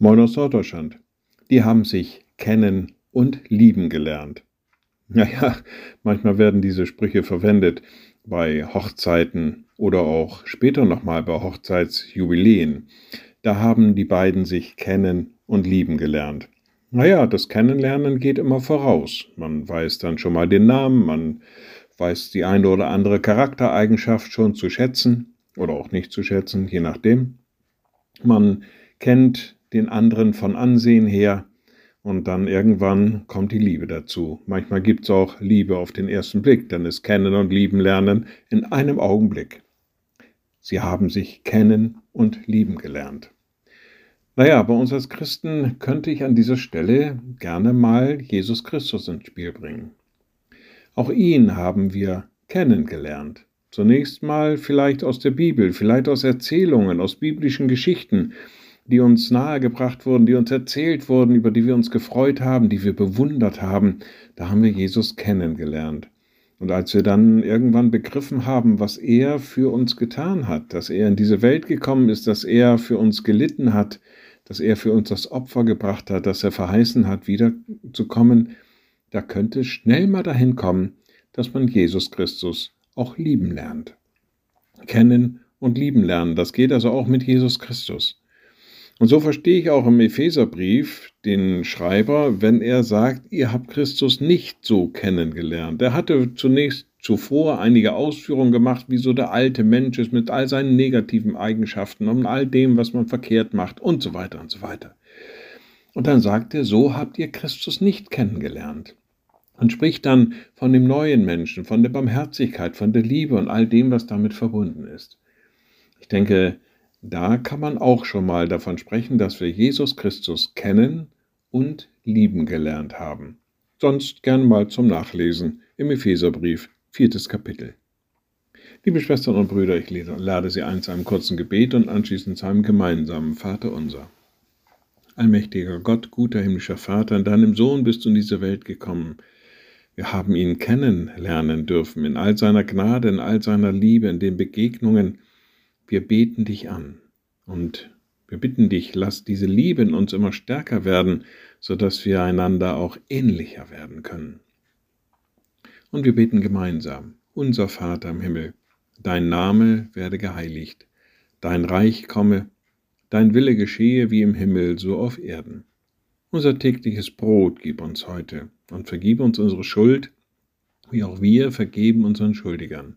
Moin aus Norddeutschland. Die haben sich kennen und lieben gelernt. Naja, manchmal werden diese Sprüche verwendet bei Hochzeiten oder auch später nochmal bei Hochzeitsjubiläen. Da haben die beiden sich kennen und lieben gelernt. Naja, das Kennenlernen geht immer voraus. Man weiß dann schon mal den Namen, man weiß die eine oder andere Charaktereigenschaft schon zu schätzen oder auch nicht zu schätzen, je nachdem. Man kennt den anderen von Ansehen her und dann irgendwann kommt die Liebe dazu. Manchmal gibt es auch Liebe auf den ersten Blick, denn es kennen und lieben lernen in einem Augenblick. Sie haben sich kennen und lieben gelernt. Naja, bei uns als Christen könnte ich an dieser Stelle gerne mal Jesus Christus ins Spiel bringen. Auch ihn haben wir kennengelernt. Zunächst mal vielleicht aus der Bibel, vielleicht aus Erzählungen, aus biblischen Geschichten, die uns nahegebracht wurden, die uns erzählt wurden, über die wir uns gefreut haben, die wir bewundert haben. Da haben wir Jesus kennengelernt. Und als wir dann irgendwann begriffen haben, was er für uns getan hat, dass er in diese Welt gekommen ist, dass er für uns gelitten hat, dass er für uns das Opfer gebracht hat, dass er verheißen hat, wiederzukommen, da könnte schnell mal dahin kommen, dass man Jesus Christus auch lieben lernt. Kennen und lieben lernen. Das geht also auch mit Jesus Christus. Und so verstehe ich auch im Epheserbrief den Schreiber, wenn er sagt, ihr habt Christus nicht so kennengelernt. Er hatte zunächst zuvor einige Ausführungen gemacht, wie so der alte Mensch ist mit all seinen negativen Eigenschaften und all dem, was man verkehrt macht und so weiter und so weiter. Und dann sagt er, so habt ihr Christus nicht kennengelernt und spricht dann von dem neuen Menschen, von der Barmherzigkeit, von der Liebe und all dem, was damit verbunden ist. Ich denke, da kann man auch schon mal davon sprechen, dass wir Jesus Christus kennen und lieben gelernt haben. Sonst gern mal zum Nachlesen im Epheserbrief, viertes Kapitel. Liebe Schwestern und Brüder, ich lade Sie ein zu einem kurzen Gebet und anschließend zu einem gemeinsamen Vater unser. Allmächtiger Gott, guter himmlischer Vater, in deinem Sohn bist du in diese Welt gekommen. Wir haben ihn kennenlernen dürfen in all seiner Gnade, in all seiner Liebe, in den Begegnungen. Wir beten dich an und wir bitten dich, lass diese Liebe in uns immer stärker werden, sodass wir einander auch ähnlicher werden können. Und wir beten gemeinsam, unser Vater im Himmel, dein Name werde geheiligt, dein Reich komme, dein Wille geschehe wie im Himmel, so auf Erden. Unser tägliches Brot gib uns heute und vergib uns unsere Schuld, wie auch wir vergeben unseren Schuldigern.